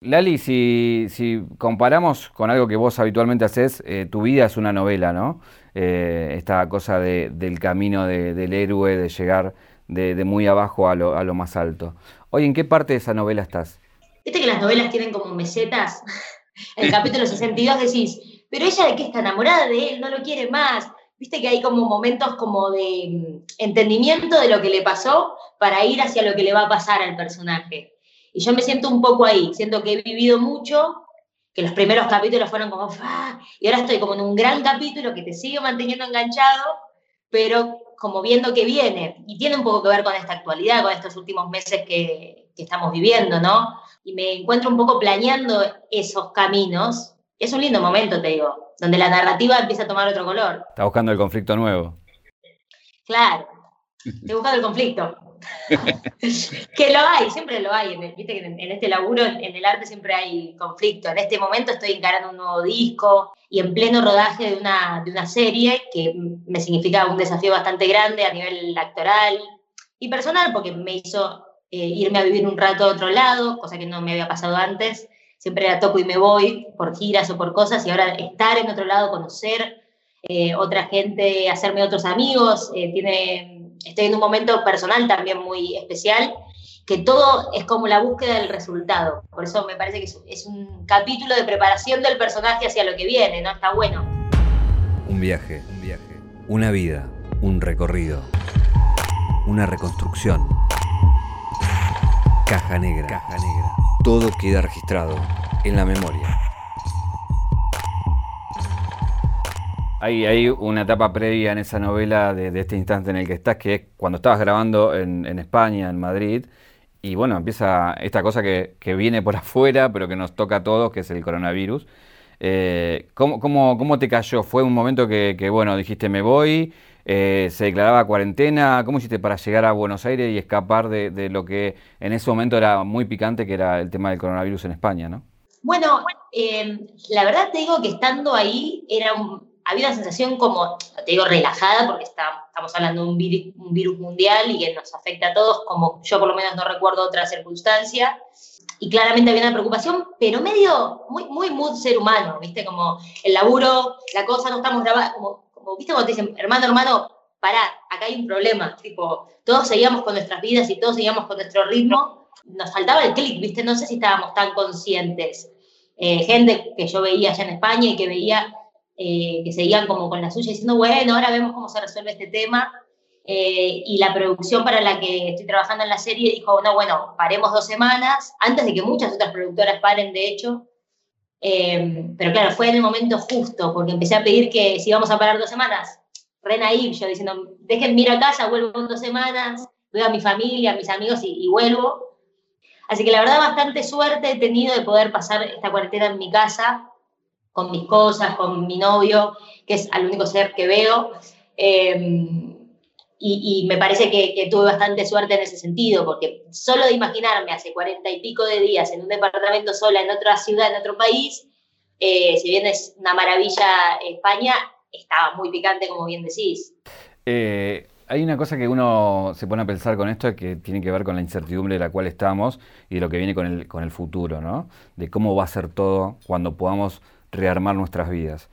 Lali, si, si, comparamos con algo que vos habitualmente haces, eh, tu vida es una novela, ¿no? Eh, esta cosa del camino del héroe, de llegar de, muy abajo a lo, a lo, más alto. Oye, ¿en qué parte de esa novela estás? Viste que las novelas tienen como mesetas. En el capítulo 62 decís, pero ella de qué está enamorada de él, no lo quiere más. Viste que hay como momentos como de mm, entendimiento de lo que le pasó para ir hacia lo que le va a pasar al personaje. Y yo me siento un poco ahí, siento que he vivido mucho, que los primeros capítulos fueron como, y ahora estoy como en un gran capítulo que te sigue manteniendo enganchado, pero como viendo que viene. Y tiene un poco que ver con esta actualidad, con estos últimos meses que, que estamos viviendo, ¿no? Y me encuentro un poco planeando esos caminos. Es un lindo momento, te digo, donde la narrativa empieza a tomar otro color. Está buscando el conflicto nuevo. Claro, estoy buscando el conflicto. que lo hay, siempre lo hay. Viste que en, este laburo, en el arte, siempre hay conflicto. En este momento estoy encarando un nuevo disco y en pleno rodaje de una, de una serie que me significa un desafío bastante grande a nivel actoral y personal, porque me hizo eh, irme a vivir un rato a otro lado, cosa que no me había pasado antes. Siempre era toco y me voy por giras o por cosas, y ahora estar en otro lado, conocer eh, otra gente, hacerme otros amigos, eh, tiene estoy en un momento personal también muy especial, que todo es como la búsqueda del resultado. Por eso me parece que es, un capítulo de preparación del personaje hacia lo que viene, ¿no? Está bueno. Un viaje, un viaje, una vida, un recorrido, una reconstrucción. Caja negra, caja negra. Todo queda registrado en la memoria. Hay, una etapa previa en esa novela de, este instante en el que estás, que es cuando estabas grabando en, España, en Madrid, y bueno, empieza esta cosa que, viene por afuera, pero que nos toca a todos, que es el coronavirus. Eh, ¿cómo, te cayó? ¿Fue un momento que, bueno, dijiste me voy? Eh, ¿Se declaraba cuarentena? ¿Cómo hiciste para llegar a Buenos Aires y escapar de, lo que en ese momento era muy picante, que era el tema del coronavirus en España, ¿no? Bueno, eh, la verdad te digo que estando ahí era un, había una sensación como, te digo, relajada, porque estamos hablando de un virus, mundial y que nos afecta a todos, como yo por lo menos no recuerdo otra circunstancia. Y claramente había una preocupación, pero medio, muy, muy mood ser humano, ¿viste? Como el laburo, la cosa, no estamos grabando, como, como, ¿viste? Cuando te dicen, hermano, hermano, pará, acá hay un problema. Tipo, todos seguíamos con nuestras vidas y todos seguíamos con nuestro ritmo. Nos faltaba el clic, ¿viste? No sé si estábamos tan conscientes. Eh, gente que yo veía allá en España y que veía eh, que seguían como con la suya diciendo, bueno, ahora vemos cómo se resuelve este tema. Eh, y la producción para la que estoy trabajando en la serie dijo, no, bueno, paremos dos semanas, antes de que muchas otras productoras paren, de hecho. Eh, pero claro, fue en el momento justo, porque empecé a pedir que si íbamos a parar dos semanas, re naive, yo diciendo, déjenme ir a casa, vuelvo en dos semanas, veo a mi familia, a mis amigos y, y vuelvo. Así que la verdad bastante suerte he tenido de poder pasar esta cuarentena en mi casa, con mis cosas, con mi novio, que es el único ser que veo. Em, y, me parece que, tuve bastante suerte en ese sentido, porque solo de imaginarme hace cuarenta y pico de días en un departamento sola, en otra ciudad, en otro país, eh, si bien es una maravilla España, estaba muy picante, como bien decís. Eh, hay una cosa que uno se pone a pensar con esto que tiene que ver con la incertidumbre de la cual estamos y de lo que viene con el, con el futuro, ¿no? De cómo va a ser todo cuando podamos rearmar nuestras vidas.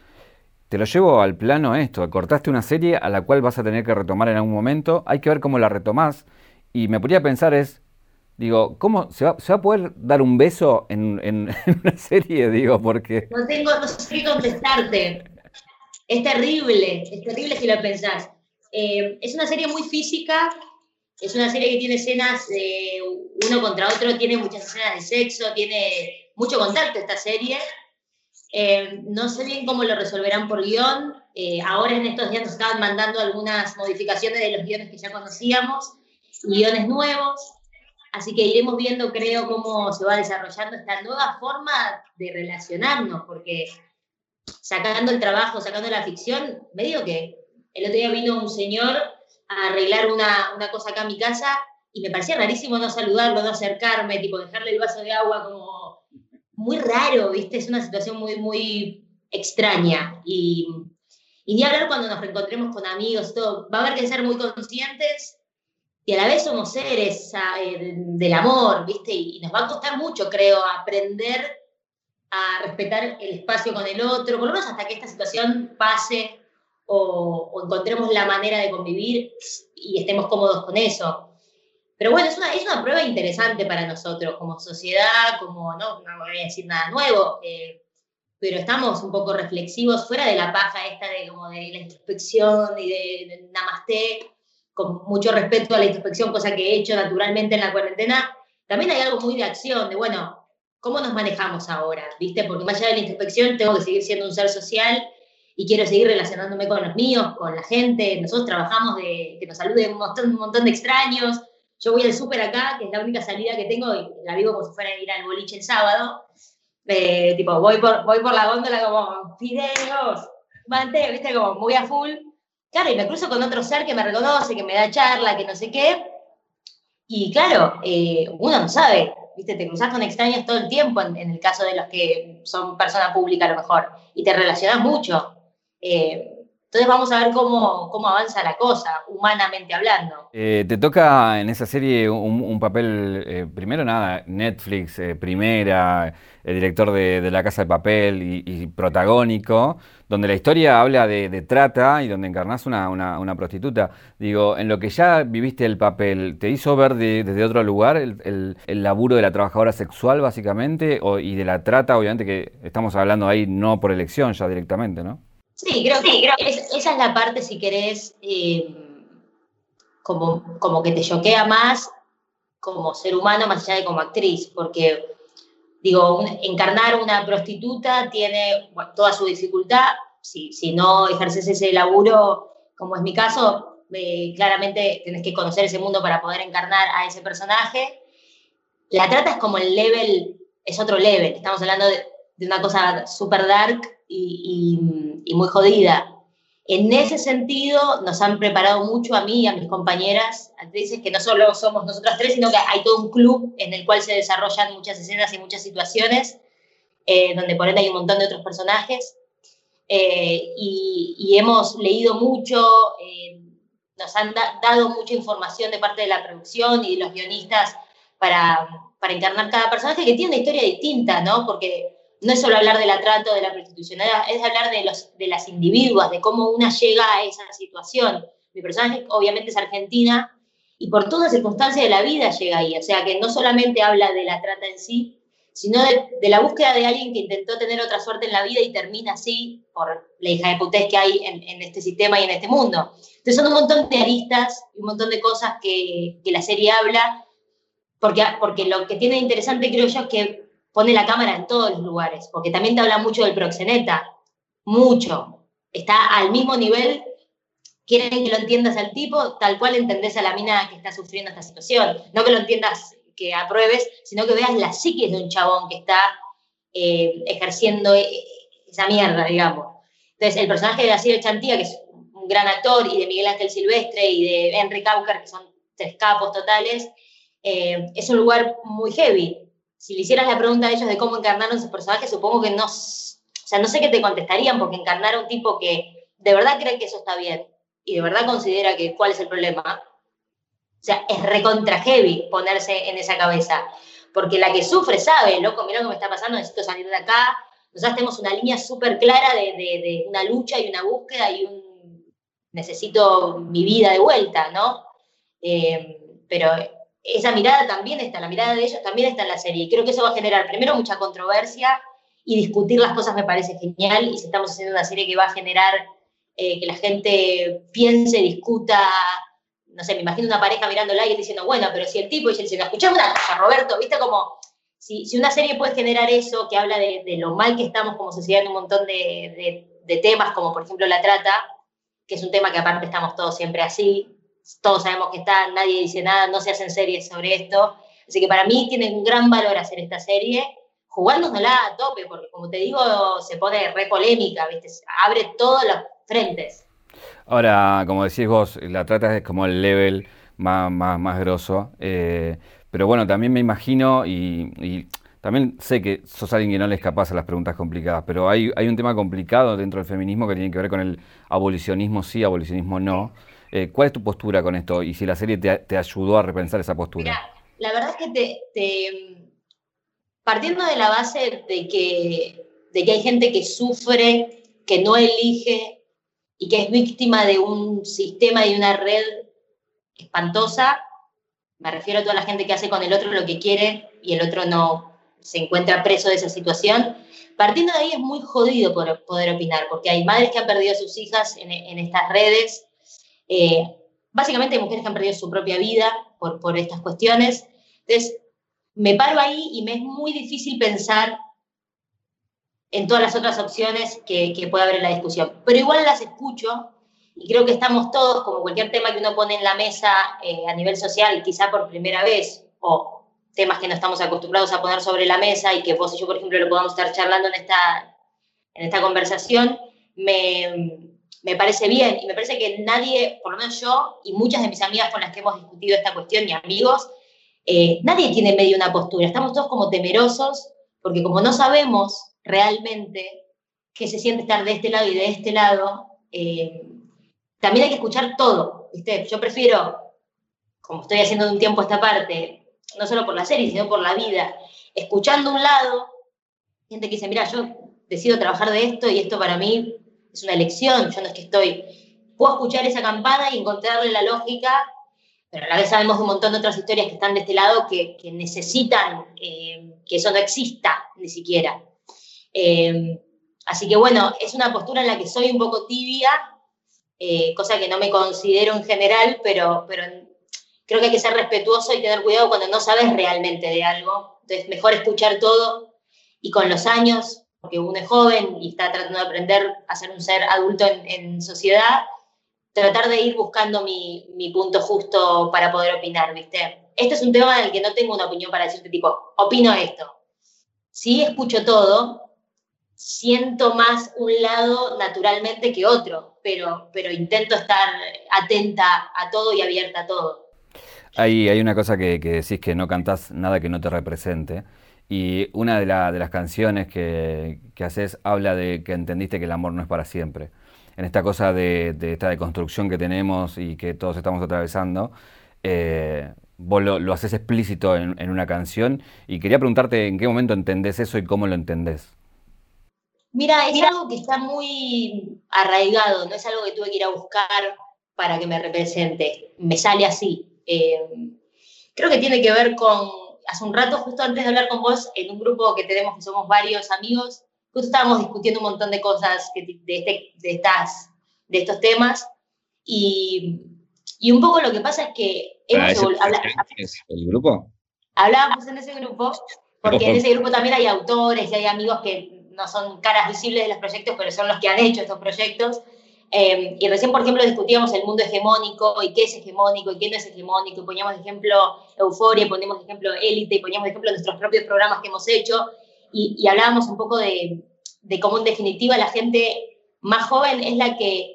Te lo llevo al plano esto, cortaste una serie a la cual vas a tener que retomar en algún momento, hay que ver cómo la retomás y me podría pensar es, digo, ¿cómo se va, a poder dar un beso en, una serie? Digo, porque... No tengo, no sé qué contestarte. Es terrible, es terrible si lo pensás. Eh, es una serie muy física, es una serie que tiene escenas de uno contra otro, tiene muchas escenas de sexo, tiene mucho contacto esta serie. Eh, no sé bien cómo lo resolverán por guion. Eh, ahora en estos días nos estaban mandando algunas modificaciones de los guiones que ya conocíamos, guiones nuevos. Así que iremos viendo, creo, cómo se va desarrollando esta nueva forma de relacionarnos, porque sacando el trabajo, sacando la ficción, me digo que el otro día vino un señor a arreglar una, una cosa acá en mi casa y me parecía rarísimo no saludarlo, no acercarme, tipo dejarle el vaso de agua como muy raro, ¿viste? Es una situación muy, muy extraña. Y, y ni hablar cuando nos reencontremos con amigos, todo. Va a haber que ser muy conscientes y a la vez somos seres eh, del amor, ¿viste? Y, nos va a costar mucho, creo, aprender a respetar el espacio con el otro, por lo menos hasta que esta situación pase o, encontremos la manera de convivir y estemos cómodos con eso. Pero bueno, es una, es una prueba interesante para nosotros como sociedad, como, no, no voy a decir nada nuevo, eh, pero estamos un poco reflexivos fuera de la paja esta de, como de la introspección y de, de namaste, con mucho respeto a la introspección, cosa que he hecho naturalmente en la cuarentena, también hay algo muy de acción, de bueno, ¿cómo nos manejamos ahora? ¿Viste? Porque más allá de la introspección tengo que seguir siendo un ser social y quiero seguir relacionándome con los míos, con la gente. Nosotros trabajamos de que nos saluden un montón, un montón de extraños. Yo voy al súper acá, que es la única salida que tengo, y la vivo como si fuera a ir al boliche el sábado. Eh, tipo, voy por, voy por la góndola como, fideos, mante, viste, como muy a full. Claro, y me cruzo con otro ser que me reconoce, que me da charla, que no sé qué. Y claro, eh, uno no sabe, ¿viste? Te cruzas con extraños todo el tiempo, en, el caso de los que son persona pública a lo mejor, y te relacionas mucho. Eh, entonces vamos a ver cómo, cómo avanza la cosa, humanamente hablando. Eh, te toca en esa serie un, papel, eh, primero nada, Netflix, eh, primera, el director de, La Casa de Papel y, protagónico, donde la historia habla de, trata y donde encarnás una, una, prostituta. Digo, en lo que ya viviste el papel, ¿te hizo ver desde otro lugar el, el, laburo de la trabajadora sexual básicamente y de la trata, obviamente que estamos hablando ahí no por elección ya directamente, ¿no? Sí, creo que esa es la parte, si querés, eh, como, como que te choquea más como ser humano más allá de como actriz, porque, digo, encarnar una prostituta tiene toda su dificultad, si, si, no ejerces ese laburo, como es mi caso, eh, claramente tenés que conocer ese mundo para poder encarnar a ese personaje. La trata es como el level, es otro level, estamos hablando de, de una cosa super dark y, muy jodida. En ese sentido, nos han preparado mucho a mí y a mis compañeras actrices, que no solo somos nosotras tres, sino que hay todo un club en el cual se desarrollan muchas escenas y muchas situaciones, eh, donde por ende hay un montón de otros personajes. Eh, y, hemos leído mucho, eh, nos han dado mucha información de parte de la producción y de los guionistas para, para encarnar cada personaje que tiene una historia distinta, ¿no? Porque no es solo hablar de la trata o de la prostitución, es hablar de, los, de las individuas, de cómo una llega a esa situación. Mi personaje obviamente es argentina y por todas circunstancias de la vida llega ahí, o sea que no solamente habla de la trata en sí, sino de, la búsqueda de alguien que intentó tener otra suerte en la vida y termina así por la hija de putés que hay en, este sistema y en este mundo. Entonces son un montón de aristas y un montón de cosas que, que la serie habla, porque, porque lo que tiene interesante creo yo es que pone la cámara en todos los lugares, porque también te habla mucho del proxeneta, mucho. Está al mismo nivel, quieren que lo entiendas al tipo, tal cual entendés a la mina que está sufriendo esta situación. No que lo entiendas, que apruebes, sino que veas la psiquis de un chabón que está eh, ejerciendo e, esa mierda, digamos. Entonces, el personaje de Asier Chantía, que es un gran actor, y de Miguel Ángel Silvestre y de Henry Caucar, que son tres capos totales, eh, es un lugar muy heavy si le hicieras la pregunta a ellos de cómo encarnaron sus personajes, supongo que no, o sea, no sé qué te contestarían, porque encarnar a un tipo que de verdad cree que eso está bien y de verdad considera que cuál es el problema, o sea, es recontra heavy ponerse en esa cabeza, porque la que sufre sabe, loco, mira lo que me está pasando, necesito salir de acá, nosotros tenemos una línea súper clara de, de, una lucha y una búsqueda y un necesito mi vida de vuelta, ¿no? Eh, pero esa mirada también está, la mirada de ellos también está en la serie. Y creo que eso va a generar primero mucha controversia y discutir las cosas me parece genial. Y si estamos haciendo una serie que va a generar eh, que la gente piense, discuta, no sé, me imagino una pareja mirándola y diciendo, bueno, pero si el tipo dice, si escuchamos una cosa, Roberto, viste como, si, una serie puede generar eso, que habla de, lo mal que estamos como sociedad en un montón de temas, como por ejemplo la trata, que es un tema que aparte estamos todos siempre así, todos sabemos que está, nadie dice nada, no se hacen series sobre esto. Así que para mí tiene un gran valor hacer esta serie, jugándonosla a tope, porque como te digo, se pone re polémica, ¿viste? abre todos los frentes. Ahora, como decís vos, la trata es como el level más, más, más grosso. Eh, pero bueno, también me imagino y, también sé que sos alguien que no le escapas a las preguntas complicadas, pero hay, hay un tema complicado dentro del feminismo que tiene que ver con el abolicionismo sí, abolicionismo no. Eh, ¿Cuál es tu postura con esto? Y si la serie te, ayudó a repensar esa postura. la verdad es que te, partiendo de la base de que, de que hay gente que sufre, que no elige y que es víctima de un sistema y una red espantosa, me refiero a toda la gente que hace con el otro lo que quiere y el otro no se encuentra preso de esa situación. Partiendo de ahí es muy jodido poder opinar, porque hay madres que han perdido a sus hijas en, estas redes, eh, básicamente hay mujeres que han perdido su propia vida por, por estas cuestiones. Entonces, me paro ahí y me es muy difícil pensar en todas las otras opciones que, que puede haber en la discusión. Pero igual las escucho y creo que estamos todos, como cualquier tema que uno pone en la mesa eh, a nivel social, quizá por primera vez, o temas que no estamos acostumbrados a poner sobre la mesa y que vos y yo, por ejemplo, lo podamos estar charlando en esta, en esta conversación, me, me parece bien y me parece que nadie, por lo menos yo y muchas de mis amigas con las que hemos discutido esta cuestión y amigos, eh, nadie tiene medio una postura, estamos todos como temerosos porque como no sabemos realmente qué se siente estar de este lado y de este lado, eh, también hay que escuchar todo, ¿viste? Yo prefiero, como estoy haciendo de un tiempo esta parte, no solo por la serie, sino por la vida, escuchando un lado, gente que dice, mira, yo decido trabajar de esto y esto para mí es una elección, yo no es que estoy, puedo escuchar esa campana y encontrarle la lógica, pero a la vez sabemos un montón de otras historias que están de este lado que, necesitan eh, que eso no exista ni siquiera. Eh, así que bueno, es una postura en la que soy un poco tibia, eh, cosa que no me considero en general, pero, pero creo que hay que ser respetuoso y tener cuidado cuando no sabes realmente de algo. Entonces, mejor escuchar todo y con los años, porque uno es joven y está tratando de aprender a ser un ser adulto en, sociedad, tratar de ir buscando mi, mi, punto justo para poder opinar, ¿viste? Este es un tema en el que no tengo una opinión para decirte tipo, opino esto. Sí escucho todo, siento más un lado naturalmente que otro, pero, pero intento estar atenta a todo y abierta a todo. Hay, hay una cosa que, decís que no cantás nada que no te represente. Y una de, de las canciones que, haces habla de que entendiste que el amor no es para siempre. En esta cosa de, esta deconstrucción que tenemos y que todos estamos atravesando, eh, vos lo, haces explícito en, en, una canción. Y quería preguntarte en qué momento entendés eso y cómo lo entendés. Mira, es algo que está muy arraigado, no es algo que tuve que ir a buscar para que me represente. Me sale así. Eh, creo que tiene que ver con, hace un rato, justo antes de hablar con vos, en un grupo que tenemos, que somos varios amigos, justo estábamos discutiendo un montón de cosas de, este, de, estas, de estos temas. Y, y, un poco lo que pasa es que... Ah, ¿El grupo? Hablábamos en ese grupo, porque en ese grupo también hay autores y hay amigos que no son caras visibles de los proyectos, pero son los que han hecho estos proyectos. Eh, y recién, por ejemplo, discutíamos el mundo hegemónico y qué es hegemónico y qué no es hegemónico, y poníamos de ejemplo Euforia, poníamos de ejemplo Élite, y poníamos de ejemplo nuestros propios programas que hemos hecho, y, hablábamos un poco de, de, cómo en definitiva la gente más joven es la que,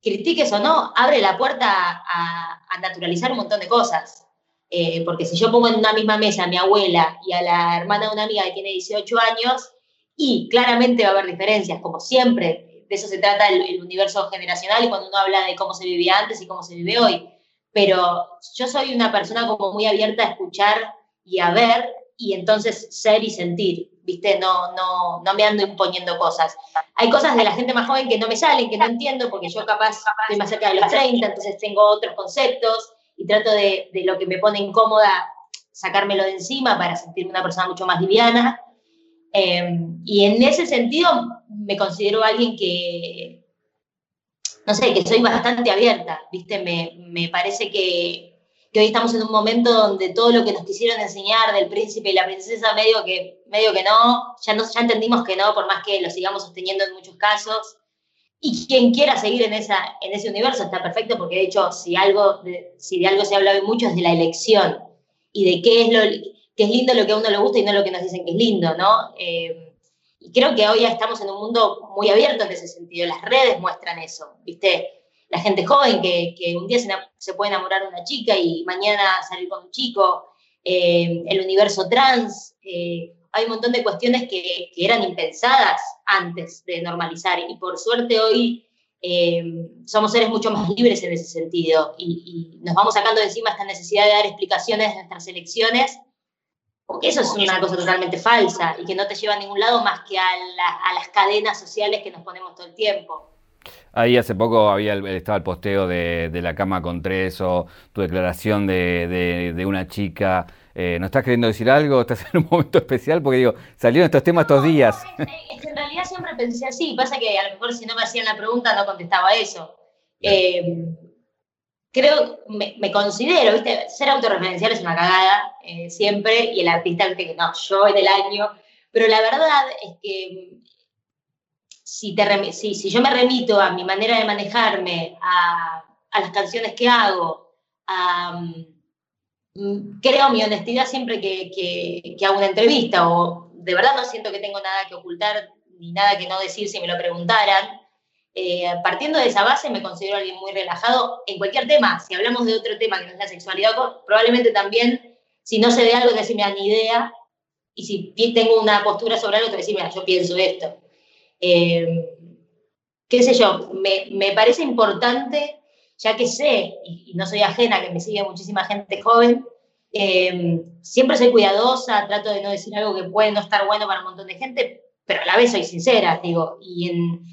critiques o no, abre la puerta a, a naturalizar un montón de cosas. Eh, porque si yo pongo en una misma mesa a mi abuela y a la hermana de una amiga que tiene 18 años, y claramente va a haber diferencias, como siempre, de eso se trata el, universo generacional y cuando uno habla de cómo se vivía antes y cómo se vive hoy. Pero yo soy una persona como muy abierta a escuchar y a ver y entonces ser y sentir, ¿viste? No, no, no me ando imponiendo cosas. Hay cosas de la gente más joven que no me salen, que no entiendo, porque yo capaz estoy más cerca de los 30, entonces tengo otros conceptos y trato de, de lo que me pone incómoda sacármelo de encima para sentirme una persona mucho más liviana Em, y en ese sentido me considero alguien que, no sé, que soy bastante abierta, ¿viste? Me, me parece que, que, hoy estamos en un momento donde todo lo que nos quisieron enseñar del príncipe y la princesa, medio que, medio que no, ya, no, ya entendimos que no, por más que lo sigamos sosteniendo en muchos casos. Y quien quiera seguir en, esa, en ese universo está perfecto, porque de hecho, si, algo, si de algo se habla hoy mucho es de la elección y de qué es lo que es lindo lo que a uno le gusta y no lo que nos dicen que es lindo, ¿no? Eh, y creo que hoy ya estamos en un mundo muy abierto en ese sentido. Las redes muestran eso, ¿viste? La gente joven que, que un día se, puede enamorar de una chica y mañana salir con un chico, eh, el universo trans, eh, hay un montón de cuestiones que, que, eran impensadas antes de normalizar y por suerte hoy eh, somos seres mucho más libres en ese sentido y, nos vamos sacando de encima esta necesidad de dar explicaciones de nuestras elecciones, porque eso es una cosa totalmente falsa y que no te lleva a ningún lado más que a, las cadenas sociales que nos ponemos todo el tiempo. Ahí hace poco había estaba el posteo de, la cama con tres o tu declaración de, de una chica eh, ¿No estás queriendo decir algo? ¿Estás en un momento especial? Porque digo, salieron estos temas estos días. en realidad siempre pensé así. Pasa que a lo mejor si no me hacían la pregunta no contestaba eso. Eh, creo, me, considero, ¿viste? Ser autorreferencial es una cagada eh, siempre y el artista que no, yo es del año. Pero la verdad es que si, te, si, si yo me remito a mi manera de manejarme, a, a las canciones que hago, a Mm, creo mi honestidad siempre que, que, hago una entrevista o de verdad no siento que tengo nada que ocultar ni nada que no decir si me lo preguntaran. Eh, partiendo de esa base me considero alguien muy relajado en cualquier tema. Si hablamos de otro tema que no es la sexualidad, probablemente también, si no sé de algo, te me ni idea. Y si tengo una postura sobre algo, te decir, mira, yo pienso esto. Eh, qué sé yo, me, me parece importante ya que sé, y, no soy ajena, que me sigue muchísima gente joven, eh, siempre soy cuidadosa, trato de no decir algo que puede no estar bueno para un montón de gente, pero a la vez soy sincera, digo, y en,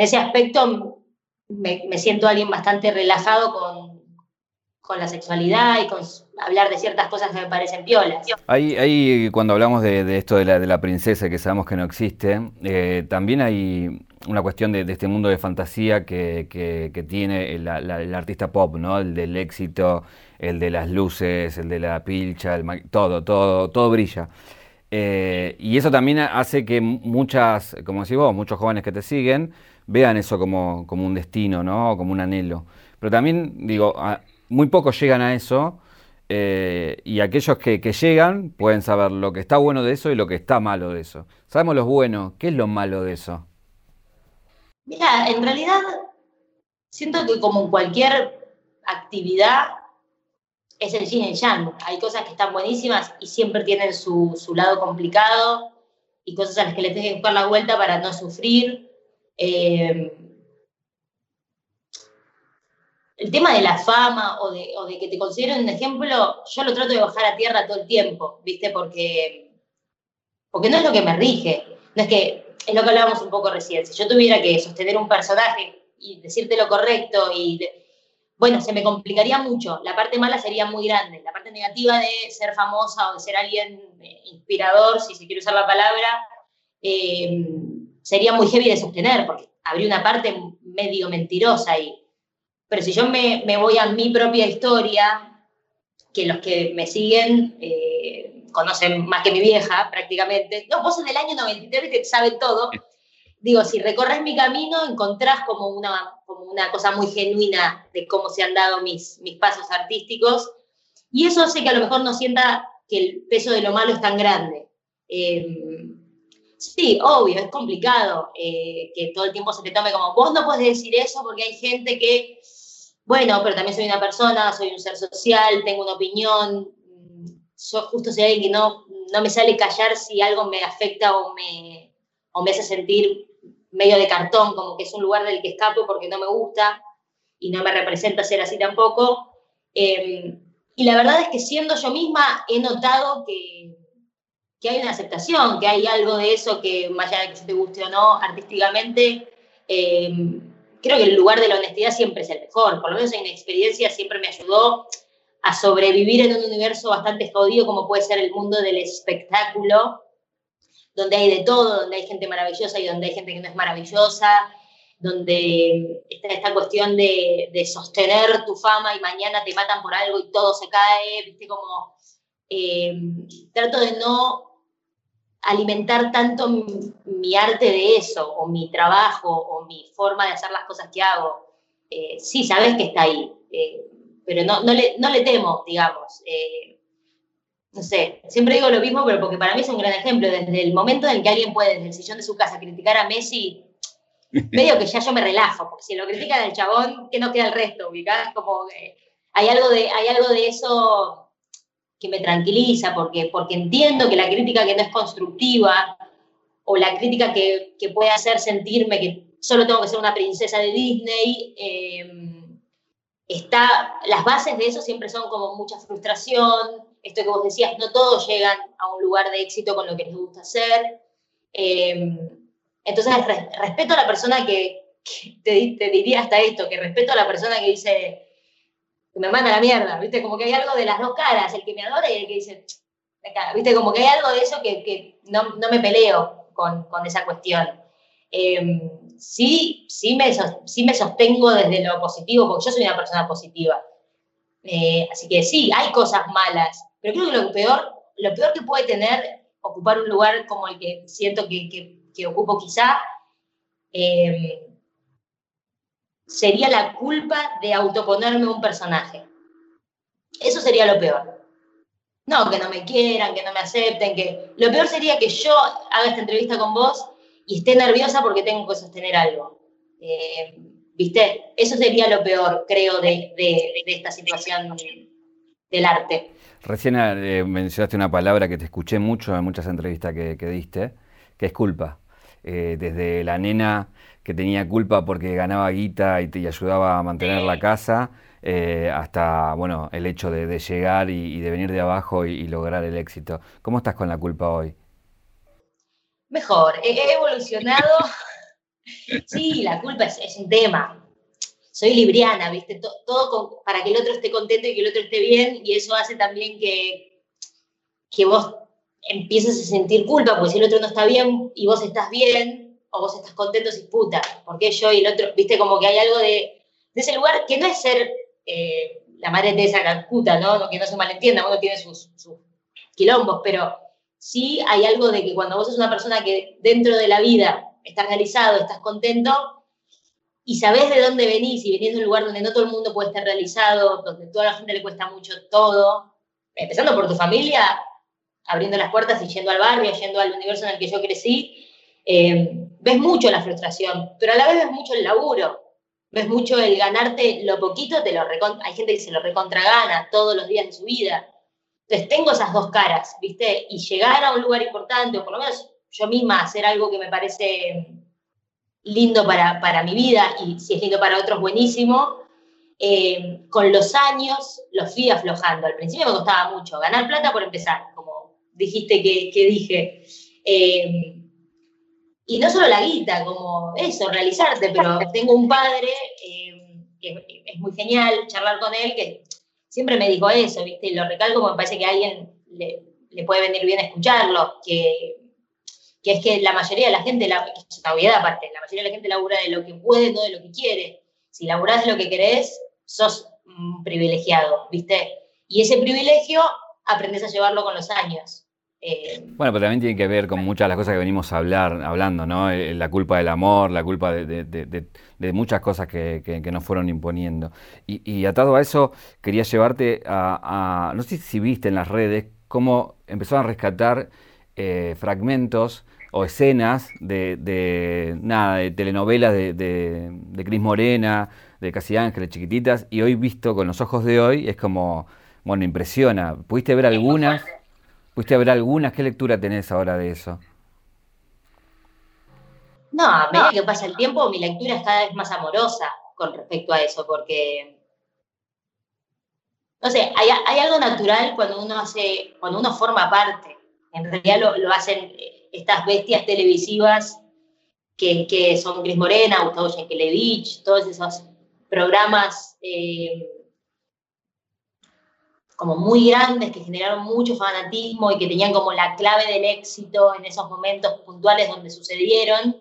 ese aspecto me, siento alguien bastante relajado con, la sexualidad y con hablar de ciertas cosas que me parecen piolas. Ahí, ahí cuando hablamos de, esto de la, de la, princesa, que sabemos que no existe, eh, también hay una cuestión de, este mundo de fantasía que, tiene el, artista pop, ¿no? El del éxito, el de las luces, el de la pilcha, el todo, todo, todo brilla. Eh, y eso también hace que muchas, como decís vos, muchos jóvenes que te siguen vean eso como, como un destino, ¿no? Como un anhelo. Pero también, digo, muy pocos llegan a eso. Eh, y aquellos que, llegan pueden saber lo que está bueno de eso y lo que está malo de eso. Sabemos lo bueno, ¿qué es lo malo de eso? Mira, en realidad siento que como en cualquier actividad es el yin y el yang. Hay cosas que están buenísimas y siempre tienen su, lado complicado y cosas a las que le tienes que buscar la vuelta para no sufrir. Eh, el tema de la fama o de, o de, que te consideren un ejemplo, yo lo trato de bajar a tierra todo el tiempo, ¿viste? Porque, porque no es lo que me rige. No es que es lo que hablábamos un poco recién, si yo tuviera que sostener un personaje y decirte lo correcto y... bueno, se me complicaría mucho. La parte mala sería muy grande. La parte negativa de ser famosa o de ser alguien eh, inspirador, si se quiere usar la palabra, eh, sería muy heavy de sostener, porque habría una parte medio mentirosa ahí. Pero si yo me, me voy a mi propia historia, que los que me siguen eh, conocen más que mi vieja prácticamente. No, vos en el año 93 que saben todo. Digo, si recorres mi camino, encontrás como una, como una cosa muy genuina de cómo se han dado mis, mis pasos artísticos. Y eso hace que a lo mejor no sienta que el peso de lo malo es tan grande. Em, sí, obvio, es complicado eh, que todo el tiempo se te tome como, vos no puedes decir eso porque hay gente que, bueno, pero también soy una persona, soy un ser social, tengo una opinión, yo justo soy alguien que no, no me sale callar si algo me afecta o me, o me hace sentir medio de cartón, como que es un lugar del que escapo porque no me gusta y no me representa ser así tampoco. Em, y la verdad es que siendo yo misma he notado que, que, hay una aceptación, que hay algo de eso que, más allá de que te guste o no artísticamente, em, creo que el lugar de la honestidad siempre es el mejor. Por lo menos en mi experiencia siempre me ayudó a sobrevivir en un universo bastante jodido como puede ser el mundo del espectáculo, donde hay de todo, donde hay gente maravillosa y donde hay gente que no es maravillosa, donde está esta cuestión de, sostener tu fama y mañana te matan por algo y todo se cae, viste como eh, trato de no alimentar tanto mi, arte de eso, o mi trabajo, o mi forma de hacer las cosas que hago. Eh, sí, sabes que está ahí. Eh, pero no, no, le, no le temo, digamos. Eh, no sé, siempre digo lo mismo, pero porque para mí es un gran ejemplo. Desde el momento en que alguien puede, desde el sillón de su casa, criticar a Messi, medio que ya yo me relajo, porque si lo critican al chabón, ¿qué no queda el resto? ubicás como hay, algo de, hay algo de eso que me tranquiliza, porque, porque entiendo que la crítica que no es constructiva, o la crítica que, que puede hacer sentirme que solo tengo que ser una princesa de Disney. Em, está, las bases de eso siempre son como mucha frustración, esto que vos decías, no todos llegan a un lugar de éxito con lo que les gusta hacer. Em, entonces, respeto a la persona que, te, te, diría hasta esto, que respeto a la persona que dice, que me manda la mierda, ¿viste? Como que hay algo de las dos caras, el que me adora y el que dice, ¿viste? Como que hay algo de eso que, que no, no, me peleo con, con esa cuestión. Em, sí, sí me, sí me sostengo desde lo positivo, porque yo soy una persona positiva. Eh, así que sí, hay cosas malas, pero creo que lo peor, lo peor que puede tener ocupar un lugar como el que siento que, que, ocupo quizá, em, sería la culpa de autoponerme un personaje. Eso sería lo peor. No, que no me quieran, que no me acepten, que... Lo peor sería que yo haga esta entrevista con vos y esté nerviosa porque tengo que sostener algo. Eh, ¿Viste? Eso sería lo peor, creo, de, esta situación del arte. Recién eh, mencionaste una palabra que te escuché mucho en muchas entrevistas que, diste, que es culpa. Eh, desde la nena que tenía culpa porque ganaba guita y te ayudaba a mantener la casa, hasta bueno, el hecho de, llegar y, de venir de abajo y, lograr el éxito. ¿Cómo estás con la culpa hoy? Mejor, he evolucionado. sí, la culpa es, un tema. Soy libriana, ¿viste? Todo, para que el otro esté contento y que el otro esté bien, y eso hace también que, que vos empieces a sentir culpa, porque si el otro no está bien y vos estás bien, o vos estás contento, si puta, porque yo y el otro, viste, como que hay algo de, ese lugar que no es ser eh, la madre de esa Calcuta, ¿no? Que no se malentienda, uno tiene sus, sus quilombos, pero sí hay algo de que cuando vos sos una persona que dentro de la vida estás realizado, estás contento, y sabés de dónde venís y venís de un lugar donde no todo el mundo puede estar realizado, donde toda la gente le cuesta mucho todo, empezando por tu familia, abriendo las puertas y yendo al barrio, yendo al universo en el que yo crecí, eh, ves mucho la frustración, pero a la vez ves mucho el laburo, ves mucho el ganarte lo poquito, te lo hay gente que se lo recontragana todos los días de su vida, entonces tengo esas dos caras, ¿viste? Y llegar a un lugar importante, o por lo menos yo misma hacer algo que me parece lindo para, para mi vida, y si es lindo para otros, buenísimo. Eh, con los años lo fui aflojando. Al principio me costaba mucho ganar plata por empezar, como dijiste que, que dije. Eh, y no solo la guita, como eso, realizarte, pero tengo un padre eh, que es muy genial charlar con él, que siempre me dijo eso, ¿viste? Y lo recalco porque me parece que a alguien le, puede venir bien escucharlo, que, que, es que la mayoría de la gente, la, es una obviedad aparte, la mayoría de la gente labura de lo que puede, no de lo que quiere. Si laburás de lo que querés, sos un privilegiado, ¿viste? Y ese privilegio aprendes a llevarlo con los años. Eh, bueno, pero también tiene que ver con muchas de las cosas que venimos a hablar, hablando, ¿no? Eh, la culpa del amor, la culpa de, muchas cosas que, nos fueron imponiendo. Y, atado a eso, quería llevarte a, no sé si viste en las redes cómo empezaron a rescatar eh, fragmentos o escenas de, nada, de telenovelas de, de, Cris Morena, de Casi Ángeles, chiquititas, y hoy visto con los ojos de hoy es como, bueno, impresiona. ¿Pudiste ver algunas? ¿Pudiste ver algunas? ¿Qué lectura tenés ahora de eso? No, a medida que pasa el tiempo, mi lectura es cada vez más amorosa con respecto a eso, porque, no sé, hay, algo natural cuando uno hace, cuando uno forma parte. En realidad lo, hacen eh, estas bestias televisivas que, son Cris Morena, Gustavo Yankelevich, todos esos programas eh, como muy grandes que generaron mucho fanatismo y que tenían como la clave del éxito en esos momentos puntuales donde sucedieron,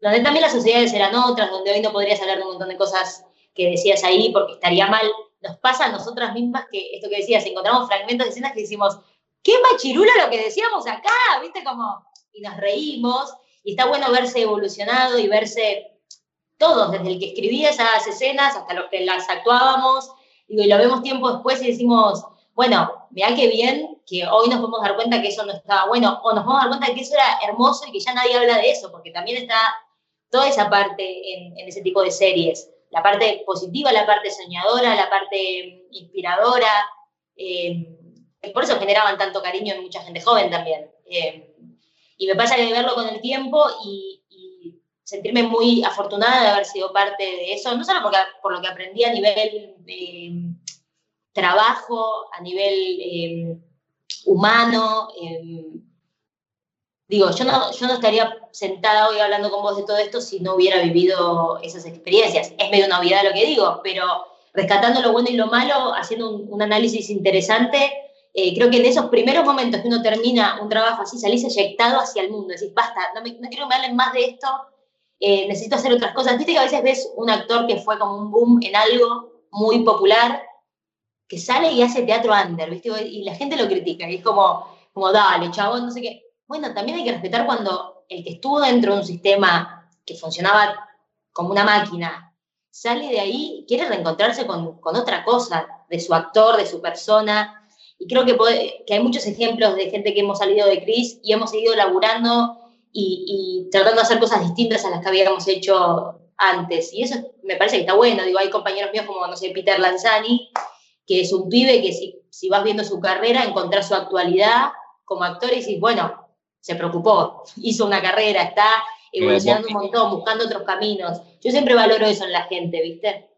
donde también las sociedades eran otras, donde hoy no podrías hablar de un montón de cosas que decías ahí porque estaría mal. Nos pasa a nosotras mismas que esto que decías, encontramos fragmentos de escenas que decimos, qué machirula lo que decíamos acá, ¿viste? Como, y nos reímos, y está bueno verse evolucionado y verse todos, desde el que escribía esas escenas hasta los que las actuábamos, y lo vemos tiempo después y decimos, bueno, vea qué bien que hoy nos podemos dar cuenta que eso no estaba bueno, o nos podemos dar cuenta que eso era hermoso y que ya nadie habla de eso, porque también está toda esa parte en, ese tipo de series. La parte positiva, la parte soñadora, la parte inspiradora. Eh, por eso generaban tanto cariño en mucha gente joven también. Eh, y me pasa que verlo con el tiempo y, sentirme muy afortunada de haber sido parte de eso, no solo porque, por lo que aprendí a nivel de trabajo, a nivel eh, humano. Eh, digo, yo no, yo no estaría sentada hoy hablando con vos de todo esto si no hubiera vivido esas experiencias. Es medio una obviedad lo que digo, pero rescatando lo bueno y lo malo, haciendo un, análisis interesante, eh, creo que en esos primeros momentos que uno termina un trabajo así, salís eyectado hacia el mundo, decís, basta, no, me, no quiero que me hablen más de esto, necesito hacer otras cosas. Viste que a veces ves un actor que fue como un boom en algo muy popular que sale y hace teatro under, ¿viste? Y la gente lo critica, y es como, como dale, chabón, no sé qué. Bueno, también hay que respetar cuando el que estuvo dentro de un sistema que funcionaba como una máquina, sale de ahí, quiere reencontrarse con, con otra cosa, de su actor, de su persona. Y creo que, que hay muchos ejemplos de gente que hemos salido de Cris y hemos seguido laburando y, y, tratando de hacer cosas distintas a las que habíamos hecho antes. Y eso me parece que está bueno. Digo, hay compañeros míos como, no sé, Peter Lanzani, que es un pibe que si, si vas viendo su carrera, encontrar su actualidad como actor y dices, bueno, se preocupó, hizo una carrera, está evolucionando un montón, buscando otros caminos. Yo siempre valoro eso en la gente, ¿viste?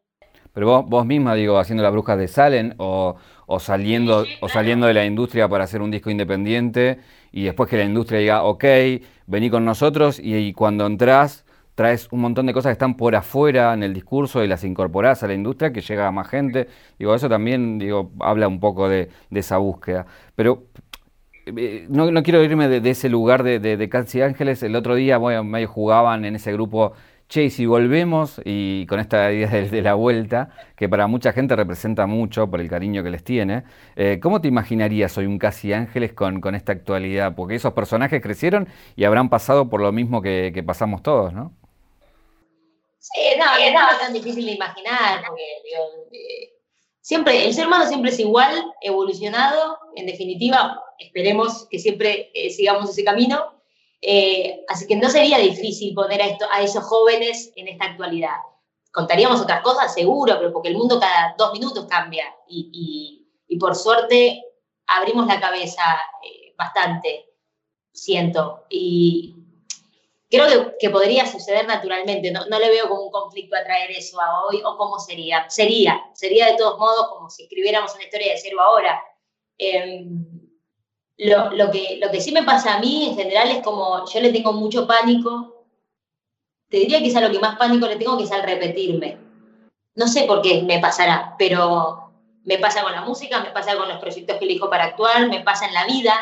Pero vos, vos misma, digo, haciendo la bruja de Salen o, o saliendo, o saliendo de la industria para hacer un disco independiente y después que la industria diga, ok, vení con nosotros y, y cuando entras traes un montón de cosas que están por afuera en el discurso y las incorporás a la industria que llega a más gente. Digo, eso también digo, habla un poco de, esa búsqueda. Pero eh, no, quiero irme de, ese lugar de, de, Casi Ángeles. El otro día bueno, medio jugaban en ese grupo, che, y si volvemos, y con esta idea de, la vuelta, que para mucha gente representa mucho por el cariño que les tiene, eh, ¿cómo te imaginarías hoy un Casi Ángeles con, con, esta actualidad? Porque esos personajes crecieron y habrán pasado por lo mismo que pasamos todos, ¿no? Sí, no, no, es tan difícil de imaginar, porque eh, siempre, el ser humano siempre es igual, evolucionado, en definitiva, esperemos que siempre eh, sigamos ese camino, eh, así que no sería difícil poner a, esto, a esos jóvenes en esta actualidad. Contaríamos otras cosas, seguro, pero porque el mundo cada dos minutos cambia y, y, por suerte abrimos la cabeza bastante, siento, y, creo que, podría suceder naturalmente, no, le veo como un conflicto a traer eso a hoy, o cómo sería. Sería, sería de todos modos como si escribiéramos una historia de cero ahora. Em, lo, que, lo que sí me pasa a mí en general es como yo le tengo mucho pánico, te diría que es a lo que más pánico le tengo que es al repetirme. No sé por qué me pasará, pero me pasa con la música, me pasa con los proyectos que elijo para actuar, me pasa en la vida,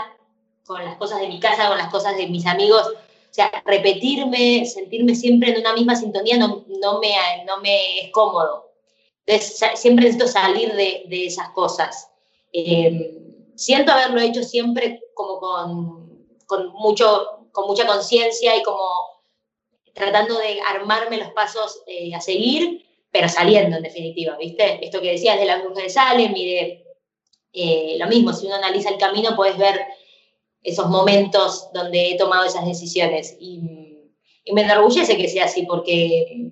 con las cosas de mi casa, con las cosas de mis amigos o sea, repetirme, sentirme siempre en una misma sintonía no, no, me, no me es cómodo. Entonces, siempre necesito salir de, de esas cosas. Eh, siento haberlo hecho siempre como con, con, mucho, con mucha conciencia y como tratando de armarme los pasos eh, a seguir, pero saliendo en definitiva, ¿viste? Esto que decías de la bruja de Salem y eh, lo mismo, si uno analiza el camino, puedes ver esos momentos donde he tomado esas decisiones. Y, me enorgullece que sea así, porque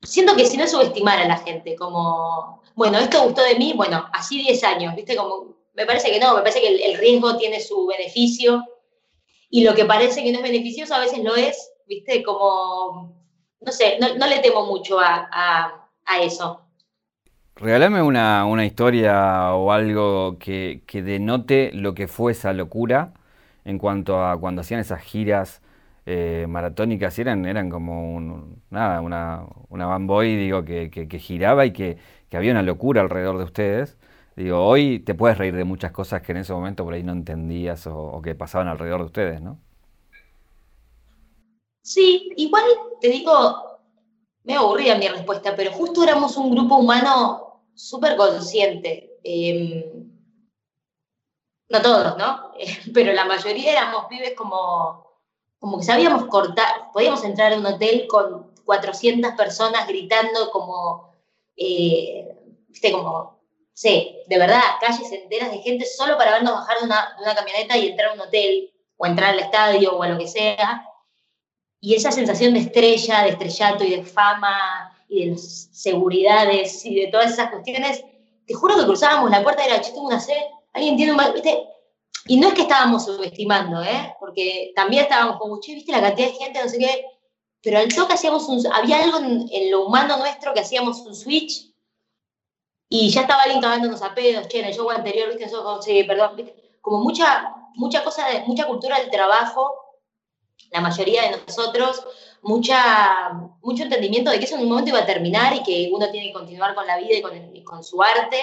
siento que si no subestimar a la gente, como, bueno, esto gustó de mí, bueno, así 10 años, ¿viste? Como, me parece que no, me parece que el, riesgo tiene su beneficio y lo que parece que no es beneficioso a veces lo es, ¿viste? Como, no sé, no, le temo mucho a, a eso. Regálame una, una, historia o algo que, que, denote lo que fue esa locura en cuanto a cuando hacían esas giras eh, maratónicas, eran, eran como un, nada, una, una bamboy digo, que, que, giraba y que, había una locura alrededor de ustedes. Digo, hoy te puedes reír de muchas cosas que en ese momento por ahí no entendías o, o que pasaban alrededor de ustedes, ¿no? Sí, igual te digo, me aburría mi respuesta, pero justo éramos un grupo humano súper consciente. Em, no todos, ¿no? Pero la mayoría éramos pibes como, como que sabíamos cortar, podíamos entrar a un hotel con 400 personas gritando como, eh, viste, como, sí, de verdad, calles enteras de gente solo para vernos bajar de una, de una camioneta y entrar a un hotel, o entrar al estadio, o a lo que sea. Y esa sensación de estrella, de estrellato y de fama y de las seguridades y de todas esas cuestiones, te juro que cruzábamos la puerta y era, yo tengo una sed, alguien tiene un mal, ¿viste? Y no es que estábamos subestimando, ¿eh? Porque también estábamos como, che, ¿viste la cantidad de gente? No sé qué. pero al toque hacíamos un, había algo en, lo humano nuestro que hacíamos un switch y ya estaba alguien cagándonos a pedos, che, en el show anterior, viste, eso, sí, perdón, como mucha, mucha cosa, de, mucha cultura del trabajo, la mayoría de nosotros, mucha, mucho entendimiento de que eso en un momento iba a terminar y que uno tiene que continuar con la vida y con, con su arte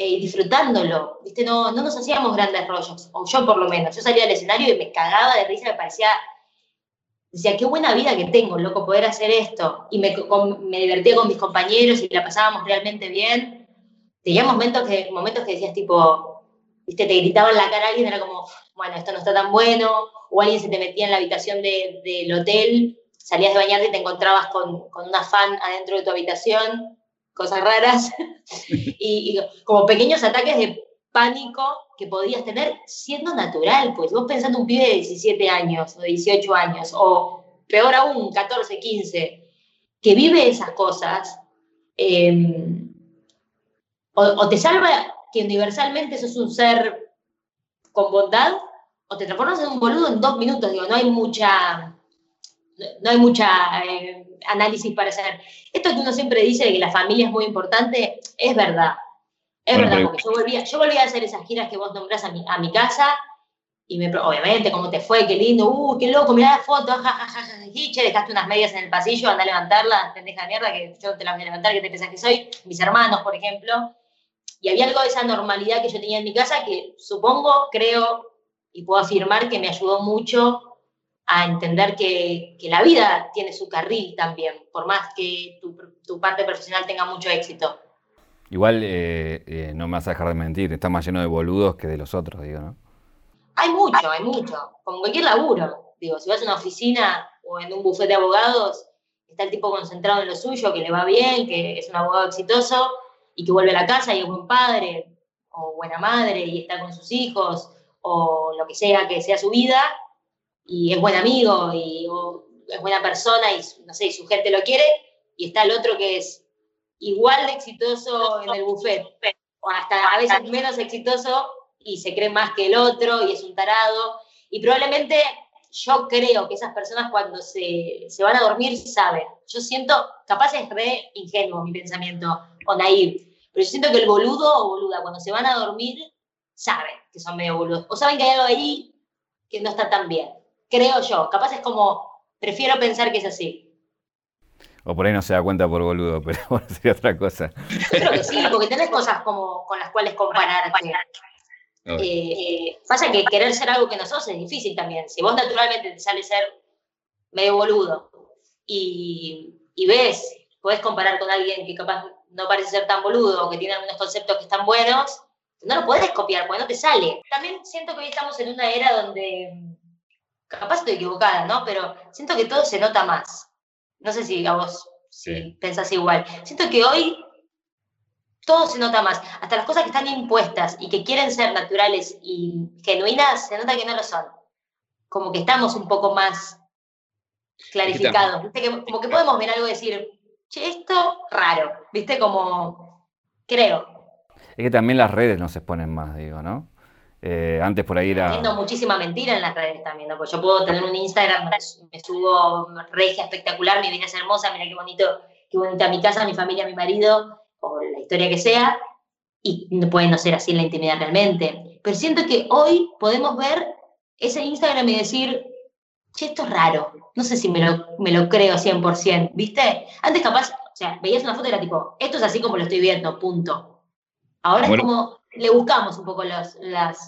eh, disfrutándolo, ¿viste? No, no nos hacíamos grandes rollos, o yo por lo menos. Yo salía al escenario y me cagaba de risa, me parecía, decía, qué buena vida que tengo, loco, poder hacer esto. Y me, me divertía con mis compañeros y la pasábamos realmente bien. Tenía momentos que, momentos que decías tipo, ¿viste? Te gritaban la cara a alguien, era como, bueno, esto no está tan bueno, o alguien se te metía en la habitación del hotel, salías de bañarte y te encontrabas con, con una fan adentro de tu habitación cosas raras, y, como pequeños ataques de pánico que podías tener siendo natural, pues vos pensando un pibe de 17 años o de 18 años, o peor aún, 14, 15, que vive esas cosas, em, o, te salva que universalmente sos un ser con bondad, o te transformas en un boludo en dos minutos, digo, no hay mucha, no hay mucha eh, análisis para hacer. Esto que uno siempre dice de que la familia es muy importante, es verdad. Es verdad, porque yo volví, yo volví a hacer esas giras que vos nombrás a mi, a mi casa y me, obviamente, cómo te fue, qué lindo, uh, qué loco, mirá la foto, jajaja, che, dejaste unas medias en el pasillo, anda a levantarlas, pendeja de mierda, que yo te las voy a levantar, que te pensás que soy, mis hermanos, por ejemplo. Y había algo de esa normalidad que yo tenía en mi casa que supongo, creo y puedo afirmar que me ayudó mucho a entender que, que, la vida tiene su carril también, por más que tu, tu parte profesional tenga mucho éxito. Igual eh, eh, no me vas a dejar de mentir, está más lleno de boludos que de los otros, digo, ¿no? Hay mucho, hay mucho, como cualquier laburo. Digo, si vas a una oficina o en un bufete de abogados, está el tipo concentrado en lo suyo, que le va bien, que es un abogado exitoso y que vuelve a la casa y es buen padre o buena madre y está con sus hijos o lo que sea que sea su vida, y es buen amigo y es buena persona y no sé, su gente lo quiere, y está el otro que es igual de exitoso en el buffet, o hasta a veces menos exitoso y se cree más que el otro y es un tarado. Y probablemente yo creo que esas personas cuando se, se van a dormir saben. Yo siento, capaz es re ingenuo mi pensamiento o naive, pero yo siento que el boludo o boluda cuando se van a dormir saben que son medio boludos o saben que hay algo ahí que no está tan bien creo yo. Capaz es como, prefiero pensar que es así. O por ahí no se da cuenta por boludo, pero bueno, sería otra cosa. Yo creo que sí, porque tenés cosas como con las cuales compararte. Eh, pasa que querer ser algo que no sos es difícil también. Si vos naturalmente te sale ser medio boludo y, y ves, podés comparar con alguien que capaz no parece ser tan boludo o que tiene algunos conceptos que están buenos, no lo podés copiar porque no te sale. También siento que hoy estamos en una era donde capaz estoy equivocada, ¿no? Pero siento que todo se nota más. No sé si a vos si pensás igual. Siento que hoy todo se nota más. Hasta las cosas que están impuestas y que quieren ser naturales y genuinas, se nota que no lo son. Como que estamos un poco más clarificados. ¿Viste? como que podemos ver algo y decir, che, esto raro. ¿Viste? Como, creo. Es que también las redes no se exponen más, digo, ¿no? Eh, antes por ahí era. Haciendo muchísima mentira en las redes también, ¿no? Porque yo puedo tener un Instagram, me subo regia espectacular, mi vida es hermosa, mira qué bonito, qué bonita mi casa, mi familia, mi marido, o la historia que sea, y puede no ser así en la intimidad realmente. Pero siento que hoy podemos ver ese Instagram y decir, che, esto es raro, no sé si me lo, me lo creo 100%, ¿viste? Antes capaz, o sea, veías una foto y era tipo, esto es así como lo estoy viendo, punto. Ahora es como, le buscamos un poco los,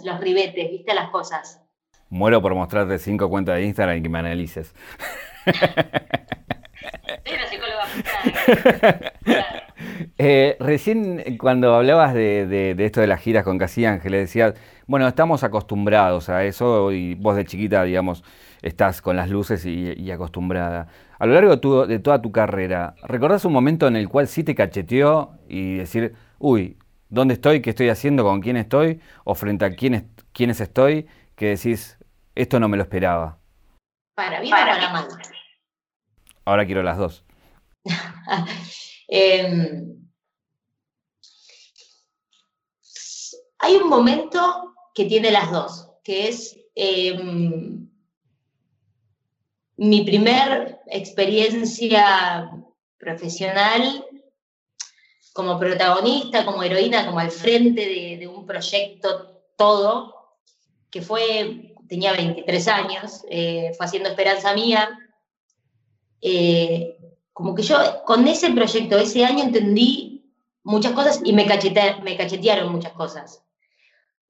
los ribetes, ¿viste? Las cosas. Muero por mostrarte cinco cuentas de Instagram y que me analices. eh, recién cuando hablabas de, esto de las giras con Casi Ángeles, decías, bueno, estamos acostumbrados a eso y vos de chiquita, digamos, estás con las luces y, acostumbrada. A lo largo de, de, toda tu carrera, ¿recordás un momento en el cual sí te cacheteó y decir, uy, dónde estoy, qué estoy haciendo, con quién estoy, o frente a quiénes, quiénes estoy, que decís, esto no me lo esperaba? Para bien para, para mal. Ahora quiero las dos. Em, hay un momento que tiene las dos, que es em, mi primer experiencia profesional como protagonista, como heroína, como al frente de, un proyecto todo, que fue, tenía 23 años, eh, fue haciendo Esperanza Mía. Eh, como que yo con ese proyecto, ese año entendí muchas cosas y me, me cachetearon muchas cosas.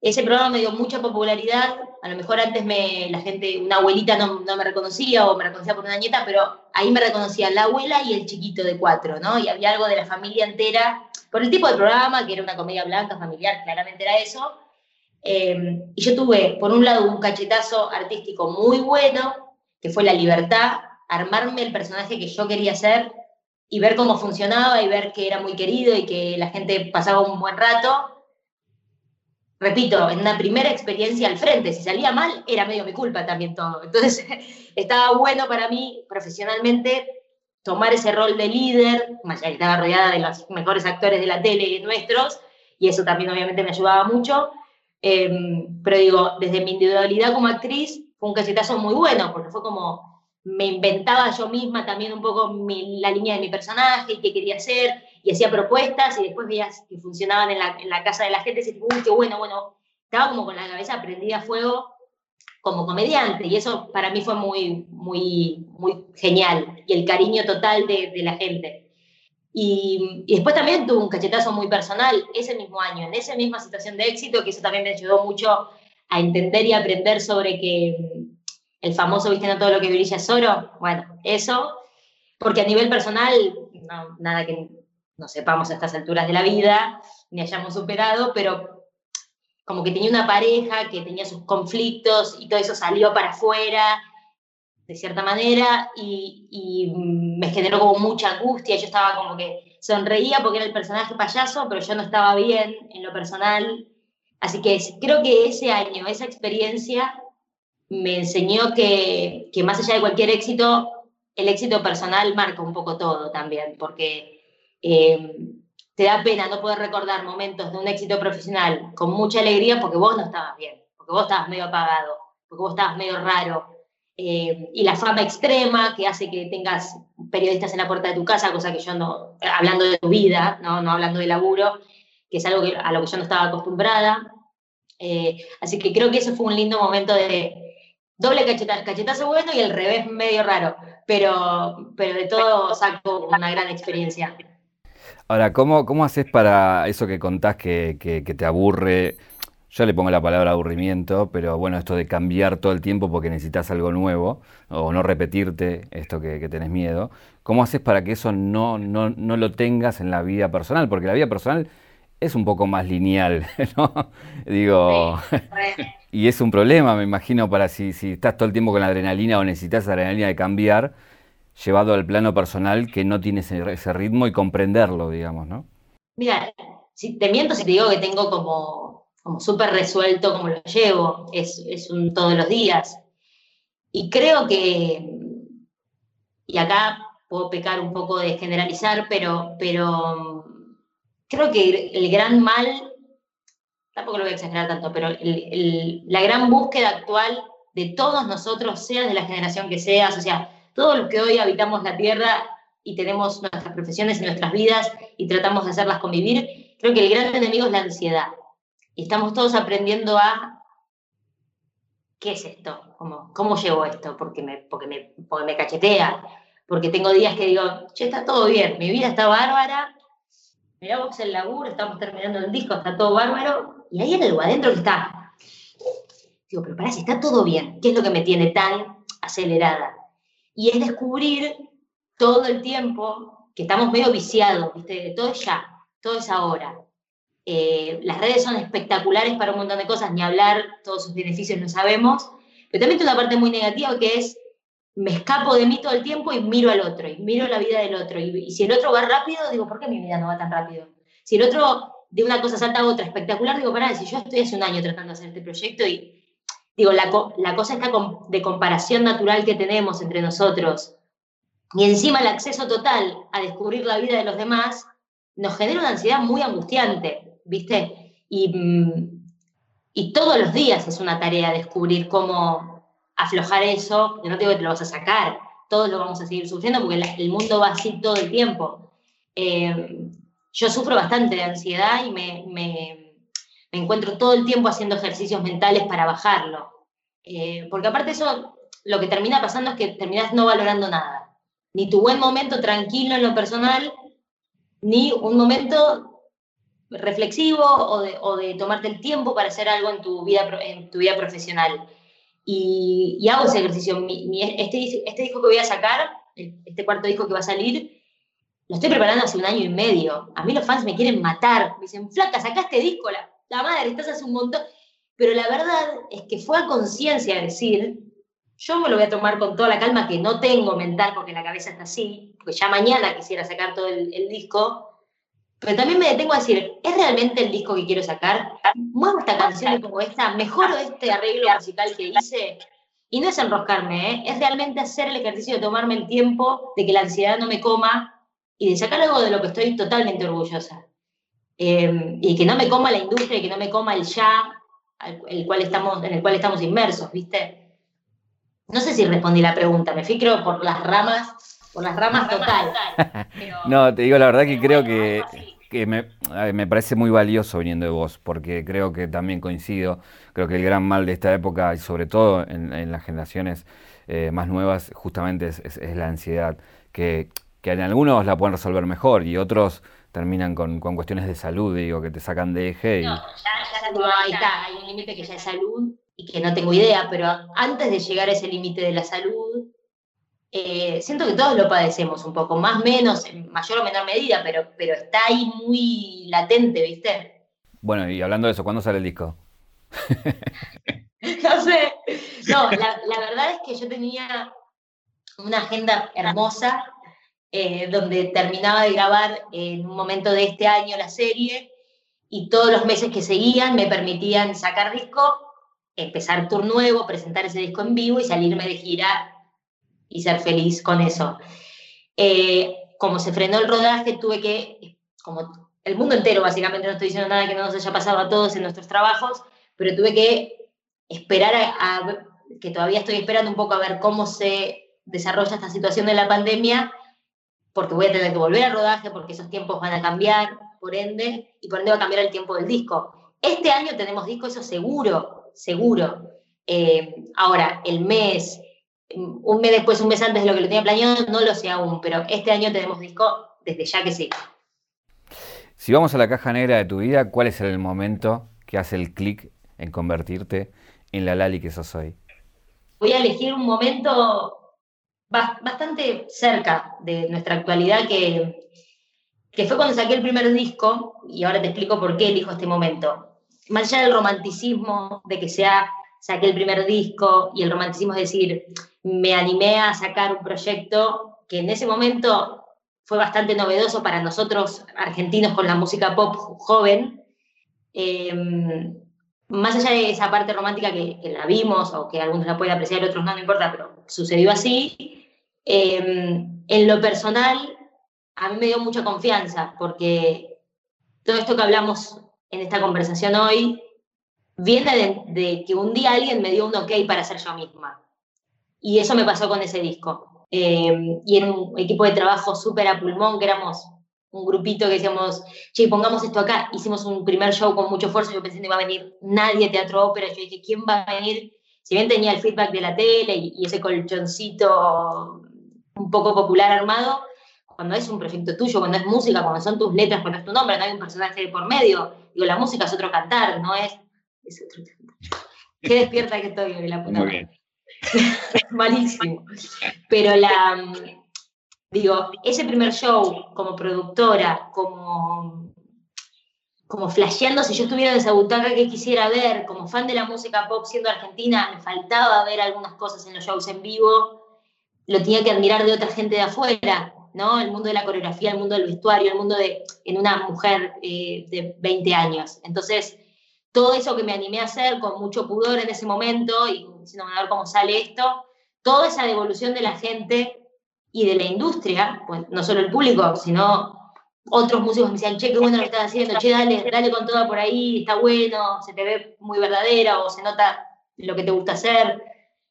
Ese programa me dio mucha popularidad, a lo mejor antes me, la gente, una abuelita no, no, me reconocía o me reconocía por una nieta, pero ahí me reconocía la abuela y el chiquito de cuatro, ¿no? Y había algo de la familia entera, por el tipo de programa, que era una comedia blanca, familiar, claramente era eso. Eh, y yo tuve, por un lado, un cachetazo artístico muy bueno, que fue la libertad, armarme el personaje que yo quería ser y ver cómo funcionaba y ver que era muy querido y que la gente pasaba un buen rato repito, en una primera experiencia al frente, si salía mal, era medio mi culpa también todo. Entonces, estaba bueno para mí profesionalmente tomar ese rol de líder, más allá estaba rodeada de los mejores actores de la tele y nuestros, y eso también obviamente me ayudaba mucho. Em, pero digo, desde mi individualidad como actriz, fue un cachetazo muy bueno, porque fue como, me inventaba yo misma también un poco la línea de mi personaje y qué quería hacer, y hacía propuestas y después veías que funcionaban en la, en la casa de la gente y uy, qué bueno, bueno, estaba como con la cabeza prendida a fuego como comediante y eso para mí fue muy, muy, muy genial y el cariño total de, de la gente. Y, y, después también tuve un cachetazo muy personal ese mismo año, en esa misma situación de éxito, que eso también me ayudó mucho a entender y aprender sobre que el famoso, viste, no todo lo que brilla es oro. Bueno, eso, porque a nivel personal, no, nada que no sepamos a estas alturas de la vida, ni hayamos superado, pero como que tenía una pareja que tenía sus conflictos y todo eso salió para afuera, de cierta manera, y, me generó como mucha angustia, yo estaba como que sonreía porque era el personaje payaso, pero yo no estaba bien en lo personal, así que creo que ese año, esa experiencia, me enseñó que, que más allá de cualquier éxito, el éxito personal marca un poco todo también, porque eh, te da pena no poder recordar momentos de un éxito profesional con mucha alegría porque vos no estabas bien, porque vos estabas medio apagado, porque vos estabas medio raro. Eh, y la fama extrema que hace que tengas periodistas en la puerta de tu casa, cosa que yo no, hablando de tu vida, no, no hablando de laburo, que es algo a lo que yo no estaba acostumbrada. Eh, así que creo que ese fue un lindo momento de doble cachetazo, cachetazo bueno y el revés medio raro, pero, pero de todo saco una gran experiencia. Ahora, ¿cómo, cómo haces para eso que contás que, te aburre? Yo le pongo la palabra aburrimiento, pero bueno, esto de cambiar todo el tiempo porque necesitas algo nuevo o no repetirte esto que, tenés miedo. ¿Cómo haces para que eso no, no, no, lo tengas en la vida personal? Porque la vida personal es un poco más lineal, ¿no? Digo, y es un problema, me imagino, para si, si estás todo el tiempo con la adrenalina o necesitas adrenalina de cambiar llevado al plano personal que no tiene ese, ritmo y comprenderlo, digamos, ¿no? Mira, te miento si te digo que tengo como, como súper resuelto como lo llevo, es, es un todos los días. Y creo que, y acá puedo pecar un poco de generalizar, pero, pero creo que el, gran mal, tampoco lo voy a exagerar tanto, pero la gran búsqueda actual de todos nosotros, seas de la generación que seas, o sea, todos los que hoy habitamos la Tierra y tenemos nuestras profesiones y nuestras vidas y tratamos de hacerlas convivir, creo que el gran enemigo es la ansiedad. Y estamos todos aprendiendo a qué es esto, cómo, cómo llevo esto, porque me, porque, me, porque me cachetea, porque tengo días que digo, che, está todo bien, mi vida está bárbara, mirá el laburo, estamos terminando el disco, está todo bárbaro, y ahí en el adentro que está. Digo, pero pará, si está todo bien, ¿qué es lo que me tiene tan acelerada? Y es descubrir todo el tiempo que estamos medio viciados, ¿viste? Todo es ya, todo es ahora. Eh, las redes son espectaculares para un montón de cosas, ni hablar, todos sus beneficios lo sabemos, pero también tiene una parte muy negativa que es, me escapo de mí todo el tiempo y miro al otro, y miro la vida del otro, y, si el otro va rápido, digo, ¿por qué mi vida no va tan rápido? Si el otro de una cosa salta a otra espectacular, digo, pará, si yo estoy hace un año tratando de hacer este proyecto y Digo, la, la cosa está de comparación natural que tenemos entre nosotros y encima el acceso total a descubrir la vida de los demás nos genera una ansiedad muy angustiante, ¿viste? Y, mm, y todos los días es una tarea descubrir cómo aflojar eso, porque no te digo que te lo vas a sacar, todos lo vamos a seguir sufriendo porque el mundo va así todo el tiempo. Eh, yo sufro bastante de ansiedad y me, me, encuentro todo el tiempo haciendo ejercicios mentales para bajarlo. Eh, porque aparte eso, lo que termina pasando es que terminas no valorando nada. Ni tu buen momento tranquilo en lo personal, ni un momento reflexivo o de, o de tomarte el tiempo para hacer algo en tu vida, en tu vida profesional. Y, hago ese ejercicio. este, este disco que voy a sacar, este cuarto disco que va a salir, lo estoy preparando hace un año y medio. A mí los fans me quieren matar. Me dicen, flaca, sacaste disco, la, la madre, estás hace un montón. Pero la verdad es que fue a conciencia decir, yo me lo voy a tomar con toda la calma que no tengo mental porque la cabeza está así, porque ya mañana quisiera sacar todo el, disco. Pero también me detengo a decir, ¿es realmente el disco que quiero sacar? ¿Muevo esta canción como esta? ¿Mejoro este arreglo musical que hice? Y no es enroscarme, ¿eh? es realmente hacer el ejercicio de tomarme el tiempo, de que la ansiedad no me coma y de sacar algo de lo que estoy totalmente orgullosa. Em, y que no me coma la industria, y que no me coma el ya el cual estamos, en el cual estamos inmersos, ¿viste? No sé si respondí la pregunta, me fui creo por las ramas, por las ramas total. no, te digo la verdad que creo que, me, parece muy valioso viniendo de vos, porque creo que también coincido, creo que el gran mal de esta época, y sobre todo en, las generaciones eh, más nuevas, justamente es la ansiedad, que que en algunos la pueden resolver mejor y otros terminan con, cuestiones de salud, digo, que te sacan de eje. No, ya, ya ahí está, hay un límite que ya es salud y que no tengo idea, pero antes de llegar a ese límite de la salud, eh, siento que todos lo padecemos un poco, más o menos, en mayor o menor medida, pero, pero está ahí muy latente, ¿viste? Bueno, y hablando de eso, ¿cuándo sale el disco? no sé. No, la, la verdad es que yo tenía una agenda hermosa eh, donde terminaba de grabar en un momento de este año la serie y todos los meses que seguían me permitían sacar disco, empezar tour nuevo, presentar ese disco en vivo y salirme de gira y ser feliz con eso. Eh, como se frenó el rodaje, tuve que, como el mundo entero básicamente, no estoy diciendo nada que no nos haya pasado a todos en nuestros trabajos, pero tuve que esperar a que todavía estoy esperando un poco a ver cómo se desarrolla esta situación de la pandemia porque voy a tener que volver al rodaje, porque esos tiempos van a cambiar, por ende, y por ende va a cambiar el tiempo del disco. Este año tenemos disco, eso seguro, seguro. Eh, ahora, el mes, un mes después, un mes antes de lo que lo tenía planeado, no lo sé aún, pero este año tenemos disco desde ya que sí. Si vamos a la caja negra de tu vida, ¿cuál es el momento que hace el clic en convertirte en la Lali que sos hoy? Voy a elegir un momento bastante cerca de nuestra actualidad, que, que fue cuando saqué el primer disco, y ahora te explico por qué elijo este momento. Más allá del romanticismo de que sea, saqué el primer disco, y el romanticismo es decir, me animé a sacar un proyecto que en ese momento fue bastante novedoso para nosotros argentinos con la música pop joven. Em, más allá de esa parte romántica que, que, la vimos o que algunos la pueden apreciar, otros no, no importa, pero sucedió así, Em, en lo personal, a mí me dio mucha confianza porque todo esto que hablamos en esta conversación hoy viene de, que un día alguien me dio un ok para ser yo misma. Y eso me pasó con ese disco. Em, y en un equipo de trabajo súper a pulmón, que éramos un grupito que decíamos, che, pongamos esto acá. Hicimos un primer show con mucho esfuerzo, yo pensé que no iba a venir nadie teatro ópera, yo dije, ¿quién va a venir? Si bien tenía el feedback de la tele y ese colchoncito un poco popular armado, cuando es un proyecto tuyo, cuando es música, cuando son tus letras, cuando es tu nombre, no hay un personaje por medio. Digo, la música es otro cantar, no es. es otro Qué despierta que estoy, la puta. Muy bien. Malísimo. Pero la. Digo, ese primer show como productora, como. Como flasheando, si yo estuviera en esa butaca que quisiera ver, como fan de la música pop siendo argentina, me faltaba ver algunas cosas en los shows en vivo lo tenía que admirar de otra gente de afuera, ¿no? El mundo de la coreografía, el mundo del vestuario, el mundo de en una mujer eh, de 20 años. Entonces, todo eso que me animé a hacer con mucho pudor en ese momento y diciendo, a ver cómo sale esto, toda esa devolución de la gente y de la industria, pues no solo el público, sino otros músicos me decían, che, qué bueno lo estás haciendo, che, dale, dale con todo por ahí, está bueno, se te ve muy verdadera o se nota lo que te gusta hacer.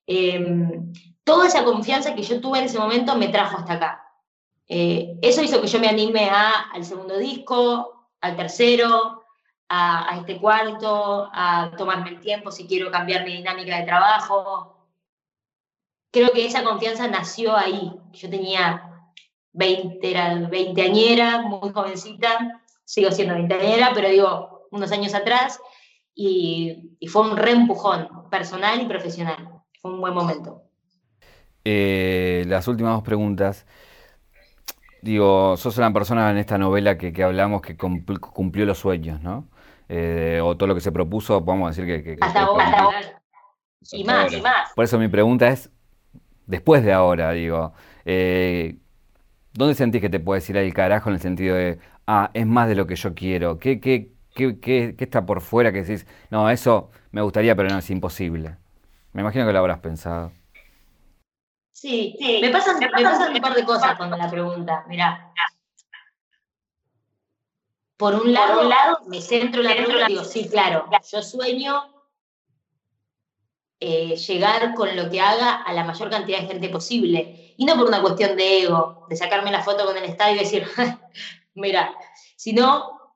Em, toda esa confianza que yo tuve en ese momento me trajo hasta acá. Eh, eso hizo que yo me anime a, al segundo disco, al tercero, a, a, este cuarto, a tomarme el tiempo si quiero cambiar mi dinámica de trabajo. Creo que esa confianza nació ahí. Yo tenía 20, era 20 añera, muy jovencita, sigo siendo 20 añera, pero digo, unos años atrás, y, y fue un reempujón personal y profesional. Fue un buen momento. Eh, las últimas dos preguntas. Digo, sos una persona en esta novela que, que hablamos que cumplió los sueños, ¿no? Eh, o todo lo que se propuso, podemos decir que... que hasta ahora. Y más, y más. Por eso mi pregunta es, después de ahora, digo, eh, ¿dónde sentís que te puedes ir al carajo en el sentido de, ah, es más de lo que yo quiero? ¿Qué, qué, qué, qué, qué está por fuera que decís, no, eso me gustaría, pero no, es imposible? Me imagino que lo habrás pensado. Sí, sí. Me pasan, me pasan un par de cosas con la pregunta. Mirá. Por un lado, me centro en la pregunta y digo, sí, claro, yo sueño eh, llegar con lo que haga a la mayor cantidad de gente posible. Y no por una cuestión de ego, de sacarme la foto con el estadio y decir, mira, sino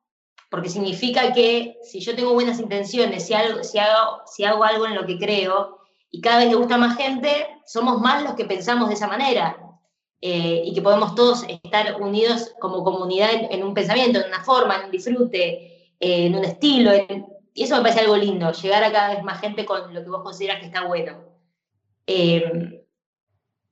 porque significa que si yo tengo buenas intenciones, si, algo, si, hago, si hago algo en lo que creo, y cada vez le gusta más gente, somos más los que pensamos de esa manera. Eh, y que podemos todos estar unidos como comunidad en, un pensamiento, en una forma, en un disfrute, eh, en un estilo. y eso me parece algo lindo, llegar a cada vez más gente con lo que vos consideras que está bueno. Eh,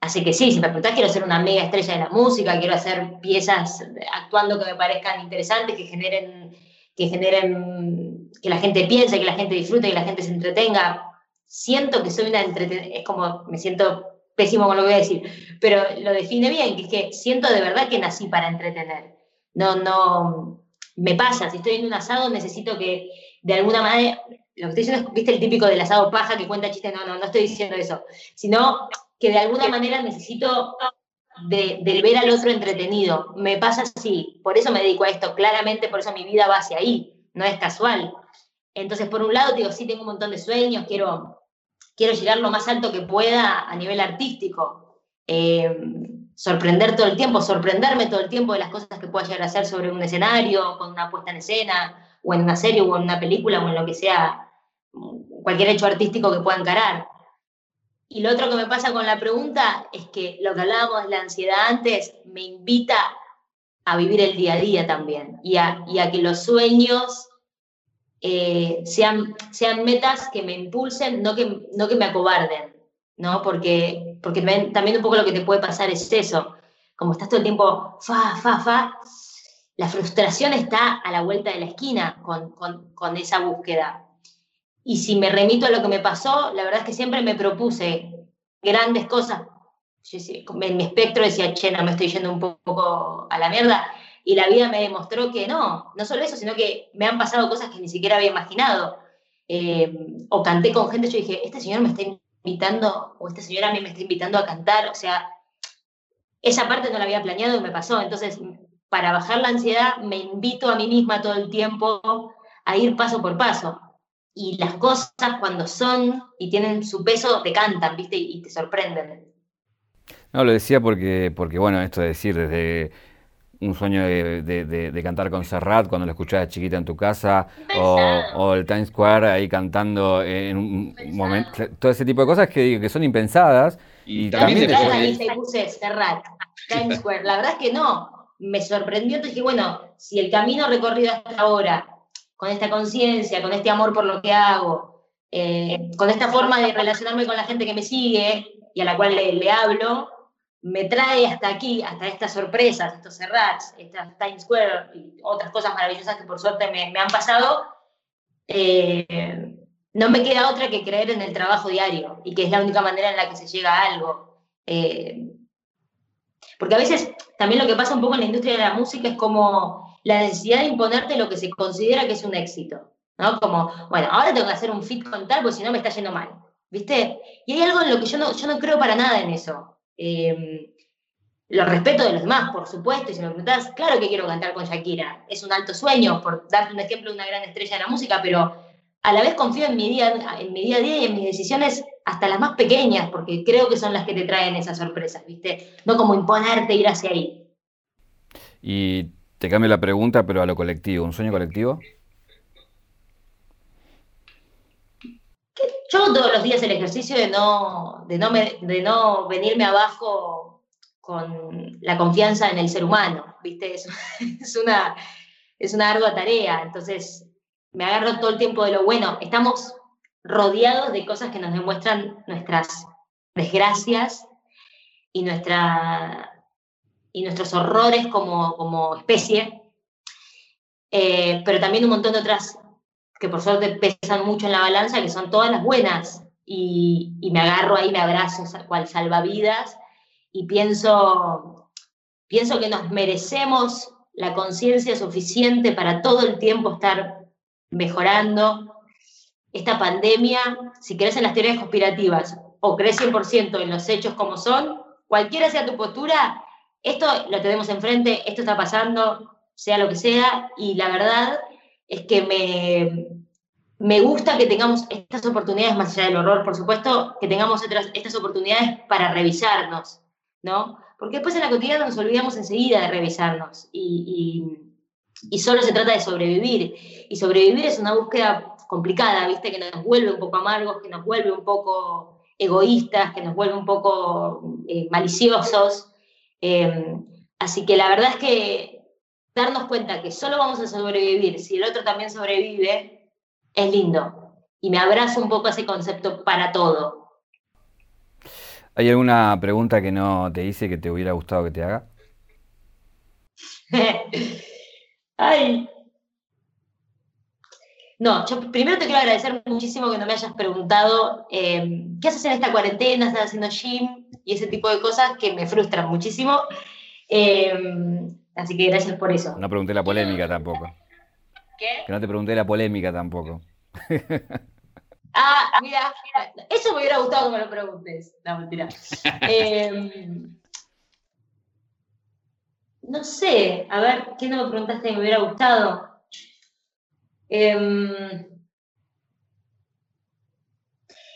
así que sí, si me preguntás, quiero ser una mega estrella de la música, quiero hacer piezas actuando que me parezcan interesantes, que generen, que generen, que la gente piense, que la gente disfrute, que la gente se entretenga siento que soy una entretenida, es como, me siento pésimo con lo que voy a decir, pero lo define bien, que es que siento de verdad que nací para entretener. No, no, me pasa, si estoy en un asado necesito que de alguna manera, lo que estoy diciendo es, viste el típico del asado paja que cuenta chistes, no, no, no estoy diciendo eso, sino que de alguna manera necesito de, ver al otro entretenido. Me pasa así, por eso me dedico a esto, claramente por eso mi vida va hacia ahí, no es casual. Entonces, por un lado, digo, sí, tengo un montón de sueños, quiero quiero llegar lo más alto que pueda a nivel artístico. Eh, sorprender todo el tiempo, sorprenderme todo el tiempo de las cosas que pueda llegar a hacer sobre un escenario, con una puesta en escena, o en una serie, o en una película, o en lo que sea, cualquier hecho artístico que pueda encarar. Y lo otro que me pasa con la pregunta es que lo que hablábamos de la ansiedad antes me invita a vivir el día a día también y a, y a que los sueños eh, sean, sean metas que me impulsen, no que, no que me acobarden, ¿no? Porque, porque también un poco lo que te puede pasar es eso, como estás todo el tiempo, fa, fa, fa, la frustración está a la vuelta de la esquina con, con, con esa búsqueda. Y si me remito a lo que me pasó, la verdad es que siempre me propuse grandes cosas. en mi espectro decía, che, no me estoy yendo un poco a la mierda y la vida me demostró que no, no solo eso, sino que me han pasado cosas que ni siquiera había imaginado. Eh, o canté con gente, yo dije, este señor me está invitando, o esta señora a mí me está invitando a cantar, o sea, esa parte no la había planeado y me pasó. Entonces, para bajar la ansiedad, me invito a mí misma todo el tiempo a ir paso por paso. Y las cosas cuando son y tienen su peso, te cantan, ¿viste? Y te sorprenden. No, lo decía porque, porque bueno, esto de decir desde un sueño de, cantar con Serrat cuando lo escuchabas chiquita en tu casa, o, el Times Square ahí cantando en un momento, todo ese tipo de cosas que, que son impensadas. Y, también, también te puse Serrat, Times Square, la verdad es que no, me sorprendió, entonces dije, bueno, si el camino recorrido hasta ahora, con esta conciencia, con este amor por lo que hago, eh, con esta forma de relacionarme con la gente que me sigue y a la cual le hablo, me trae hasta aquí, hasta estas sorpresas, estos Serrats, estas Times Square y otras cosas maravillosas que por suerte me, han pasado, eh, no me queda otra que creer en el trabajo diario y que es la única manera en la que se llega a algo. Eh, porque a veces también lo que pasa un poco en la industria de la música es como la necesidad de imponerte lo que se considera que es un éxito. ¿no? Como, bueno, ahora tengo que hacer un fit con tal, porque si no me está yendo mal. ¿Viste? Y hay algo en lo que yo no, yo no creo para nada en eso. Eh, lo respeto de los demás, por supuesto, y si me preguntás, claro que quiero cantar con Shakira, es un alto sueño, por darte un ejemplo de una gran estrella de la música, pero a la vez confío en mi, día, en mi día a día y en mis decisiones, hasta las más pequeñas, porque creo que son las que te traen esas sorpresas, ¿viste? No como imponerte ir hacia ahí. Y te cambio la pregunta, pero a lo colectivo, ¿un sueño colectivo? Yo todos los días el ejercicio de no, de no, de no venirme abajo con la confianza en el ser humano, ¿viste? Es, es, una, es una ardua tarea, entonces me agarro todo el tiempo de lo bueno. Estamos rodeados de cosas que nos demuestran nuestras desgracias y, nuestra, y nuestros horrores como, como especie, eh, pero también un montón de otras que por suerte pesan mucho en la balanza, que son todas las buenas. Y, me agarro ahí, me abrazo cual salvavidas y pienso, pienso que nos merecemos la conciencia suficiente para todo el tiempo estar mejorando. Esta pandemia, si crees en las teorías conspirativas o crees 100% en los hechos como son, cualquiera sea tu postura, esto lo tenemos enfrente, esto está pasando, sea lo que sea, y la verdad es que me, me gusta que tengamos estas oportunidades, más allá del horror, por supuesto, que tengamos otras, estas oportunidades para revisarnos, ¿no? Porque después en la cotidiana nos olvidamos enseguida de revisarnos y, y, solo se trata de sobrevivir. Y sobrevivir es una búsqueda complicada, ¿viste? Que nos vuelve un poco amargos, que nos vuelve un poco egoístas, que nos vuelve un poco eh, maliciosos. Eh, así que la verdad es que darnos cuenta que solo vamos a sobrevivir si el otro también sobrevive es lindo. Y me abrazo un poco ese concepto para todo. ¿Hay alguna pregunta que no te hice que te hubiera gustado que te haga? Ay. No, yo primero te quiero agradecer muchísimo que no me hayas preguntado eh, qué haces en esta cuarentena, estás haciendo gym y ese tipo de cosas que me frustran muchísimo. Eh, así que gracias por eso. No pregunté la polémica tampoco. ¿Qué? Que no te pregunté la polémica tampoco. Ah, mira, eso me hubiera gustado que me lo preguntes. No, mentira. Em, no sé, a ver, ¿qué no me preguntaste que me hubiera gustado? Em,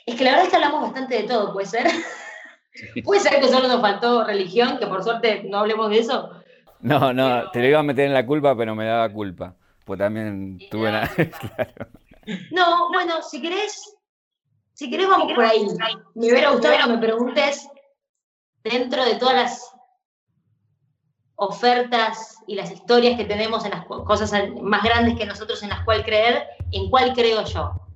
es que la verdad es que hablamos bastante de todo, ¿puede ser? ¿Puede ser que solo nos faltó religión, que por suerte no hablemos de eso? No, no, te lo iba a meter en la culpa, pero me daba culpa. Pues también tuve una... claro. No, bueno, si querés, si querés vamos por ahí. Me hubiera gustado que me preguntes dentro de todas las ofertas y las historias que tenemos en las cosas más grandes que nosotros en las cuales creer, en cuál creo yo.